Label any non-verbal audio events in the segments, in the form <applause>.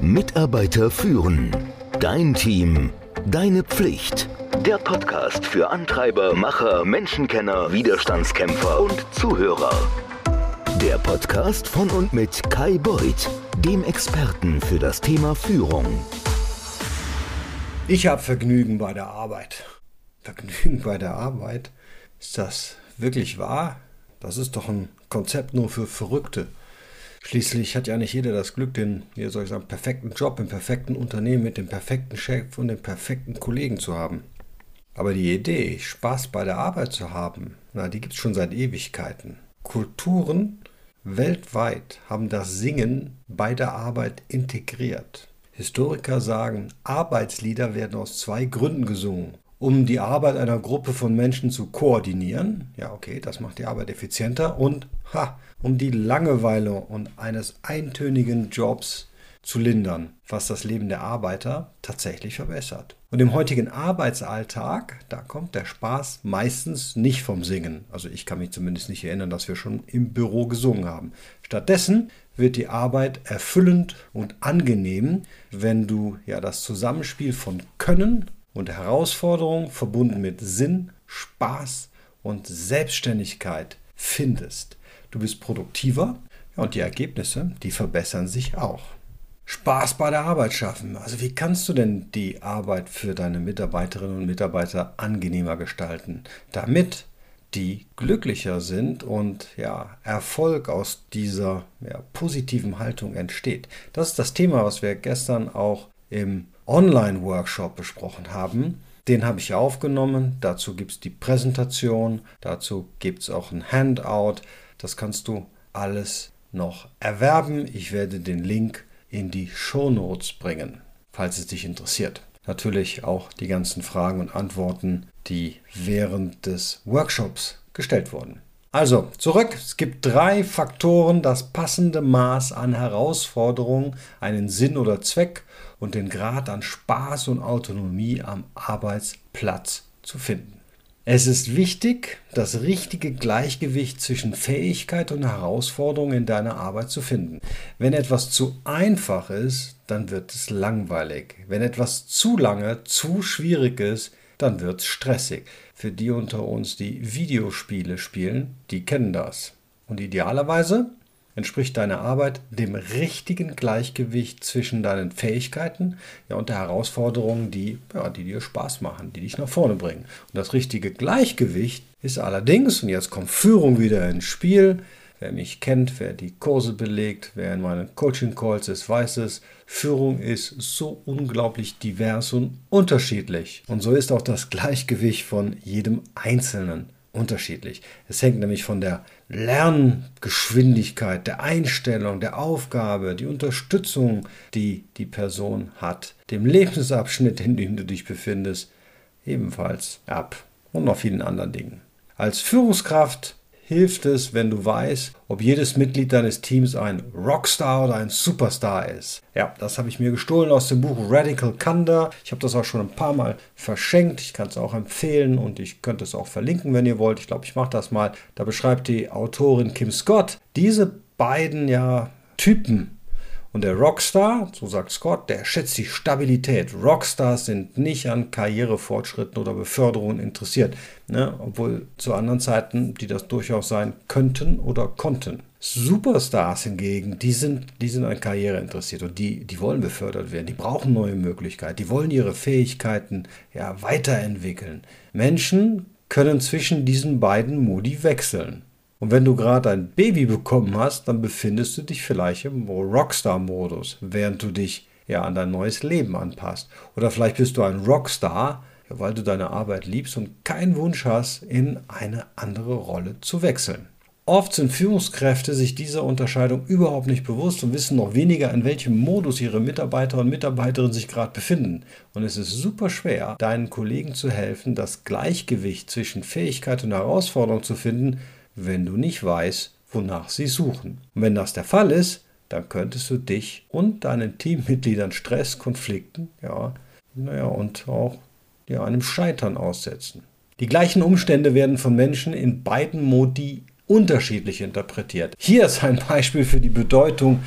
Mitarbeiter führen. Dein Team. Deine Pflicht. Der Podcast für Antreiber, Macher, Menschenkenner, Widerstandskämpfer und Zuhörer. Der Podcast von und mit Kai Beuth, dem Experten für das Thema Führung. Ich habe Vergnügen bei der Arbeit. Vergnügen bei der Arbeit? Ist das wirklich wahr? Das ist doch ein Konzept nur für Verrückte. Schließlich hat ja nicht jeder das Glück, den, wie soll ich sagen, perfekten Job im perfekten Unternehmen mit dem perfekten Chef und den perfekten Kollegen zu haben. Aber die Idee, Spaß bei der Arbeit zu haben, na, die gibt es schon seit Ewigkeiten. Kulturen weltweit haben das Singen bei der Arbeit integriert. Historiker sagen, Arbeitslieder werden aus zwei Gründen gesungen um die Arbeit einer Gruppe von Menschen zu koordinieren. Ja, okay, das macht die Arbeit effizienter. Und ha, um die Langeweile und eines eintönigen Jobs zu lindern, was das Leben der Arbeiter tatsächlich verbessert. Und im heutigen Arbeitsalltag, da kommt der Spaß meistens nicht vom Singen. Also ich kann mich zumindest nicht erinnern, dass wir schon im Büro gesungen haben. Stattdessen wird die Arbeit erfüllend und angenehm, wenn du ja das Zusammenspiel von Können und Herausforderung verbunden mit Sinn, Spaß und Selbstständigkeit findest. Du bist produktiver und die Ergebnisse, die verbessern sich auch. Spaß bei der Arbeit schaffen. Also wie kannst du denn die Arbeit für deine Mitarbeiterinnen und Mitarbeiter angenehmer gestalten, damit die glücklicher sind und ja, Erfolg aus dieser ja, positiven Haltung entsteht. Das ist das Thema, was wir gestern auch im Online-Workshop besprochen haben. Den habe ich aufgenommen. Dazu gibt es die Präsentation. Dazu gibt es auch ein Handout. Das kannst du alles noch erwerben. Ich werde den Link in die Show Notes bringen, falls es dich interessiert. Natürlich auch die ganzen Fragen und Antworten, die während des Workshops gestellt wurden. Also zurück, es gibt drei Faktoren, das passende Maß an Herausforderungen, einen Sinn oder Zweck und den Grad an Spaß und Autonomie am Arbeitsplatz zu finden. Es ist wichtig, das richtige Gleichgewicht zwischen Fähigkeit und Herausforderung in deiner Arbeit zu finden. Wenn etwas zu einfach ist, dann wird es langweilig. Wenn etwas zu lange, zu schwierig ist, dann wird es stressig. Für die unter uns, die Videospiele spielen, die kennen das. Und idealerweise entspricht deine Arbeit dem richtigen Gleichgewicht zwischen deinen Fähigkeiten ja, und der Herausforderungen, die, ja, die dir Spaß machen, die dich nach vorne bringen. Und das richtige Gleichgewicht ist allerdings, und jetzt kommt Führung wieder ins Spiel, Wer mich kennt, wer die Kurse belegt, wer in meinen Coaching-Calls ist, weiß es. Führung ist so unglaublich divers und unterschiedlich. Und so ist auch das Gleichgewicht von jedem Einzelnen unterschiedlich. Es hängt nämlich von der Lerngeschwindigkeit, der Einstellung, der Aufgabe, die Unterstützung, die die Person hat, dem Lebensabschnitt, in dem du dich befindest, ebenfalls ab und noch vielen anderen Dingen. Als Führungskraft hilft es, wenn du weißt, ob jedes Mitglied deines Teams ein Rockstar oder ein Superstar ist. Ja, das habe ich mir gestohlen aus dem Buch Radical Candor. Ich habe das auch schon ein paar Mal verschenkt. Ich kann es auch empfehlen und ich könnte es auch verlinken, wenn ihr wollt. Ich glaube, ich mache das mal. Da beschreibt die Autorin Kim Scott diese beiden ja Typen und der Rockstar, so sagt Scott, der schätzt die Stabilität. Rockstars sind nicht an Karrierefortschritten oder Beförderungen interessiert, ne? obwohl zu anderen Zeiten, die das durchaus sein könnten oder konnten. Superstars hingegen, die sind, die sind an Karriere interessiert und die, die wollen befördert werden, die brauchen neue Möglichkeiten, die wollen ihre Fähigkeiten ja, weiterentwickeln. Menschen können zwischen diesen beiden Modi wechseln. Und wenn du gerade ein Baby bekommen hast, dann befindest du dich vielleicht im Rockstar-Modus, während du dich ja an dein neues Leben anpasst. Oder vielleicht bist du ein Rockstar, weil du deine Arbeit liebst und keinen Wunsch hast, in eine andere Rolle zu wechseln. Oft sind Führungskräfte sich dieser Unterscheidung überhaupt nicht bewusst und wissen noch weniger, in welchem Modus ihre Mitarbeiter und Mitarbeiterinnen sich gerade befinden. Und es ist super schwer, deinen Kollegen zu helfen, das Gleichgewicht zwischen Fähigkeit und Herausforderung zu finden, wenn du nicht weißt, wonach sie suchen. Und wenn das der Fall ist, dann könntest du dich und deinen Teammitgliedern Stress, Konflikten, ja, naja, und auch ja, einem Scheitern aussetzen. Die gleichen Umstände werden von Menschen in beiden Modi unterschiedlich interpretiert. Hier ist ein Beispiel für die Bedeutung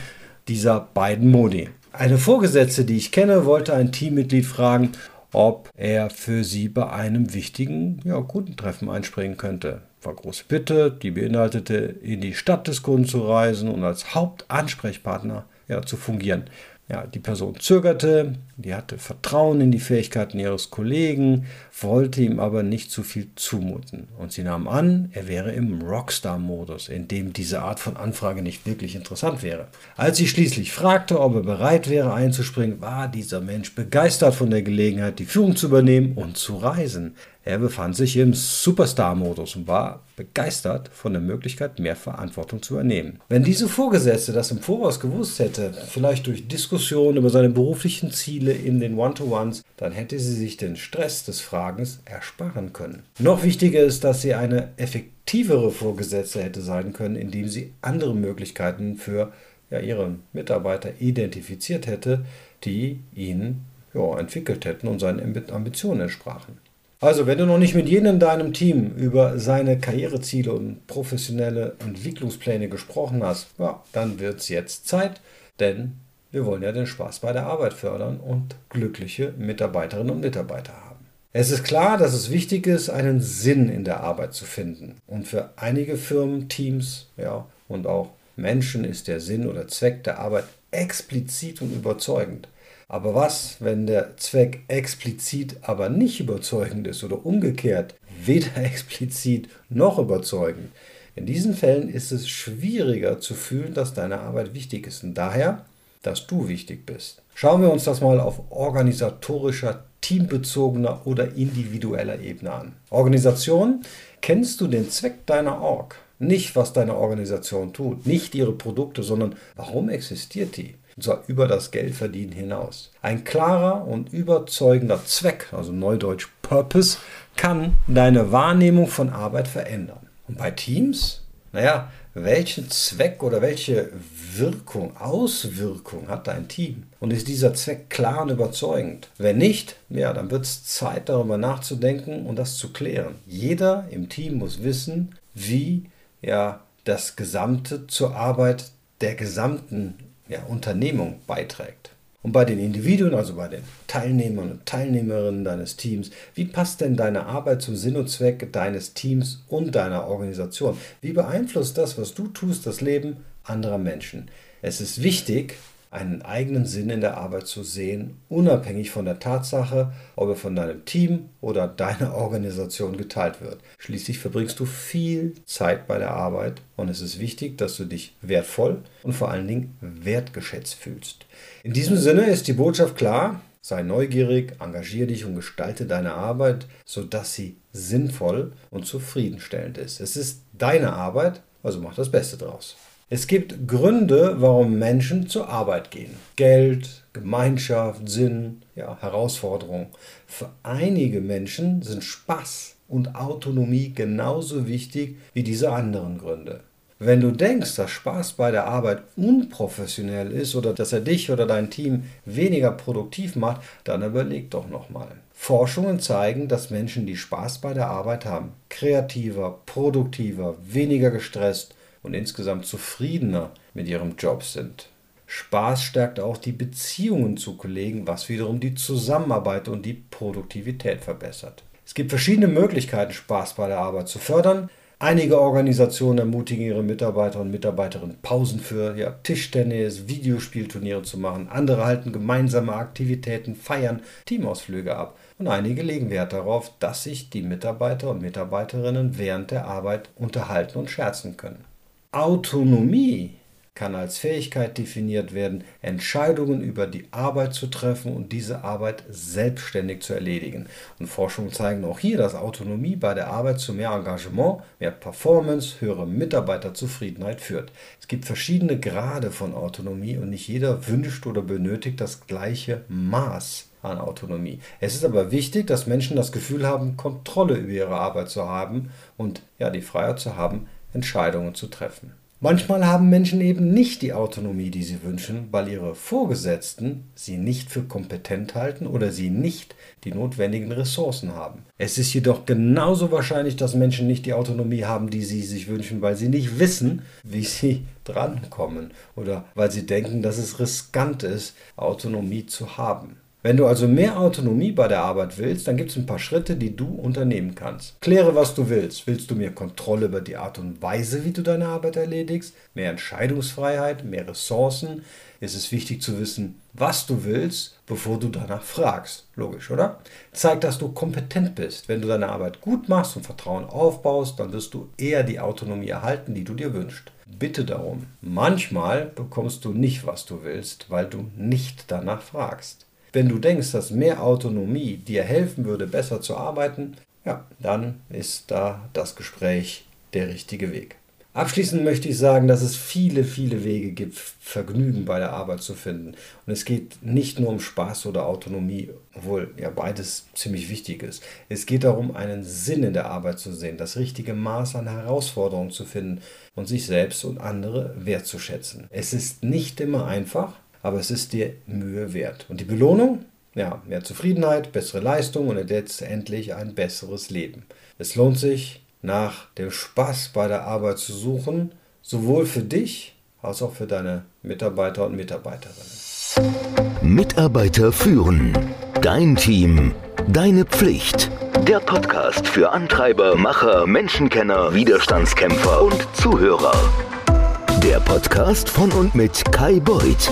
dieser beiden Modi. Eine Vorgesetzte, die ich kenne, wollte ein Teammitglied fragen, ob er für sie bei einem wichtigen ja, Kundentreffen einspringen könnte. War große Bitte, die beinhaltete, in die Stadt des Kunden zu reisen und als Hauptansprechpartner ja, zu fungieren. Ja, die Person zögerte, die hatte Vertrauen in die Fähigkeiten ihres Kollegen, wollte ihm aber nicht zu viel zumuten. Und sie nahm an, er wäre im Rockstar-Modus, in dem diese Art von Anfrage nicht wirklich interessant wäre. Als sie schließlich fragte, ob er bereit wäre einzuspringen, war dieser Mensch begeistert von der Gelegenheit, die Führung zu übernehmen und zu reisen. Er befand sich im Superstar-Modus und war begeistert von der Möglichkeit, mehr Verantwortung zu übernehmen. Wenn diese Vorgesetzte das im Voraus gewusst hätte, vielleicht durch Diskussionen über seine beruflichen Ziele in den One-to-Ones, dann hätte sie sich den Stress des Fragens ersparen können. Noch wichtiger ist, dass sie eine effektivere Vorgesetzte hätte sein können, indem sie andere Möglichkeiten für ja, ihre Mitarbeiter identifiziert hätte, die ihn ja, entwickelt hätten und seinen Ambitionen entsprachen. Also, wenn du noch nicht mit jedem in deinem Team über seine Karriereziele und professionelle Entwicklungspläne gesprochen hast, ja, dann wird es jetzt Zeit, denn wir wollen ja den Spaß bei der Arbeit fördern und glückliche Mitarbeiterinnen und Mitarbeiter haben. Es ist klar, dass es wichtig ist, einen Sinn in der Arbeit zu finden. Und für einige Firmen, Teams ja, und auch Menschen ist der Sinn oder Zweck der Arbeit explizit und überzeugend. Aber was, wenn der Zweck explizit aber nicht überzeugend ist oder umgekehrt, weder <laughs> explizit noch überzeugend? In diesen Fällen ist es schwieriger zu fühlen, dass deine Arbeit wichtig ist und daher, dass du wichtig bist. Schauen wir uns das mal auf organisatorischer, teambezogener oder individueller Ebene an. Organisation, kennst du den Zweck deiner Org? Nicht, was deine Organisation tut, nicht ihre Produkte, sondern warum existiert die? Und zwar über das Geldverdienen hinaus. Ein klarer und überzeugender Zweck, also neudeutsch Purpose, kann deine Wahrnehmung von Arbeit verändern. Und bei Teams, naja, welchen Zweck oder welche Wirkung, Auswirkung hat dein Team? Und ist dieser Zweck klar und überzeugend? Wenn nicht, ja, dann wird es Zeit, darüber nachzudenken und das zu klären. Jeder im Team muss wissen, wie ja das Gesamte zur Arbeit der gesamten ja, Unternehmung beiträgt. Und bei den Individuen, also bei den Teilnehmern und Teilnehmerinnen deines Teams, wie passt denn deine Arbeit zum Sinn und Zweck deines Teams und deiner Organisation? Wie beeinflusst das, was du tust, das Leben anderer Menschen? Es ist wichtig, einen eigenen Sinn in der Arbeit zu sehen, unabhängig von der Tatsache, ob er von deinem Team oder <laughs> deiner Organisation geteilt wird. Schließlich verbringst du viel Zeit bei der Arbeit und es ist wichtig, dass du dich wertvoll und vor allen Dingen wertgeschätzt fühlst. In diesem Sinne ist die Botschaft klar, Sei neugierig, engagier dich und gestalte deine Arbeit, sodass sie sinnvoll und zufriedenstellend ist. Es ist deine Arbeit, also mach das Beste draus. Es gibt Gründe, warum Menschen zur Arbeit gehen. Geld, Gemeinschaft, Sinn, ja, Herausforderung. Für einige Menschen sind Spaß und Autonomie genauso wichtig wie diese anderen Gründe. Wenn du denkst, dass Spaß bei der Arbeit unprofessionell ist oder dass er dich oder dein Team weniger produktiv macht, dann überleg doch nochmal. Forschungen zeigen, dass Menschen, die Spaß bei der Arbeit haben, kreativer, produktiver, weniger gestresst und insgesamt zufriedener mit ihrem Job sind. Spaß stärkt auch die Beziehungen zu Kollegen, was wiederum die Zusammenarbeit und die Produktivität verbessert. Es gibt verschiedene Möglichkeiten, Spaß bei der Arbeit zu fördern. Einige Organisationen ermutigen ihre Mitarbeiter und Mitarbeiterinnen, Pausen für ja, Tischtennis, Videospielturniere zu machen. Andere halten gemeinsame Aktivitäten, Feiern, Teamausflüge ab. Und einige legen Wert darauf, dass sich die Mitarbeiter und Mitarbeiterinnen während der Arbeit unterhalten und scherzen können. Autonomie kann als Fähigkeit definiert werden, Entscheidungen über die Arbeit zu treffen und diese Arbeit selbstständig zu erledigen. Und Forschungen zeigen auch hier, dass Autonomie bei der Arbeit zu mehr Engagement, mehr Performance, höherer Mitarbeiterzufriedenheit führt. Es gibt verschiedene Grade von Autonomie und nicht jeder wünscht oder benötigt das gleiche Maß an Autonomie. Es ist aber wichtig, dass Menschen das Gefühl haben, Kontrolle über ihre Arbeit zu haben und ja, die Freiheit zu haben, Entscheidungen zu treffen. Manchmal haben Menschen eben nicht die Autonomie, die sie wünschen, weil ihre Vorgesetzten sie nicht für kompetent halten oder sie nicht die notwendigen Ressourcen haben. Es ist jedoch genauso wahrscheinlich, dass Menschen nicht die Autonomie haben, die sie sich wünschen, weil sie nicht wissen, wie sie drankommen oder weil sie denken, dass es riskant ist, Autonomie zu haben. Wenn du also mehr Autonomie bei der Arbeit willst, dann gibt es ein paar Schritte, die du unternehmen kannst. Kläre, was du willst. Willst du mehr Kontrolle über die Art und Weise, wie du deine Arbeit erledigst? Mehr Entscheidungsfreiheit? Mehr Ressourcen? Ist es wichtig zu wissen, was du willst, bevor du danach fragst. Logisch, oder? Zeig, dass du kompetent bist. Wenn du deine Arbeit gut machst und Vertrauen aufbaust, dann wirst du eher die Autonomie erhalten, die du dir wünschst. Bitte darum. Manchmal bekommst du nicht, was du willst, weil du nicht danach fragst. Wenn du denkst, dass mehr Autonomie dir helfen würde, besser zu arbeiten, ja, dann ist da das Gespräch der richtige Weg. Abschließend möchte ich sagen, dass es viele, viele Wege gibt, Vergnügen bei der Arbeit zu finden. Und es geht nicht nur um Spaß oder Autonomie, obwohl ja beides ziemlich wichtig ist. Es geht darum, einen Sinn in der Arbeit zu sehen, das richtige Maß an Herausforderungen zu finden und sich selbst und andere wertzuschätzen. Es ist nicht immer einfach, aber es ist dir Mühe wert. Und die Belohnung? Ja, mehr Zufriedenheit, bessere Leistung und letztendlich ein besseres Leben. Es lohnt sich, nach dem Spaß bei der Arbeit zu suchen, sowohl für dich als auch für deine Mitarbeiter und Mitarbeiterinnen. Mitarbeiter führen. Dein Team. Deine Pflicht. Der Podcast für Antreiber, Macher, Menschenkenner, Widerstandskämpfer und Zuhörer. Der Podcast von und mit Kai Beuth